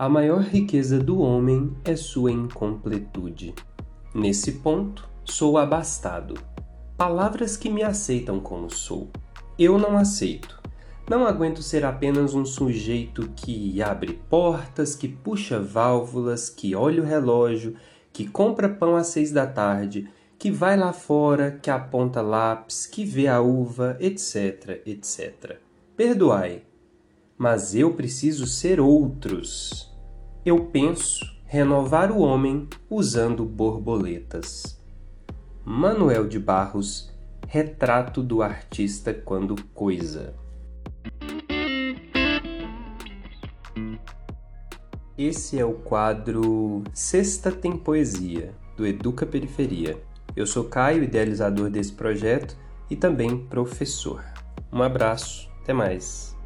A maior riqueza do homem é sua incompletude. Nesse ponto, sou abastado. Palavras que me aceitam como sou. Eu não aceito. Não aguento ser apenas um sujeito que abre portas, que puxa válvulas, que olha o relógio, que compra pão às seis da tarde, que vai lá fora, que aponta lápis, que vê a uva, etc, etc. Perdoai, mas eu preciso ser outros. Eu penso renovar o homem usando borboletas. Manuel de Barros, Retrato do artista quando coisa. Esse é o quadro Sexta Tem Poesia, do Educa Periferia. Eu sou Caio, idealizador desse projeto e também professor. Um abraço, até mais.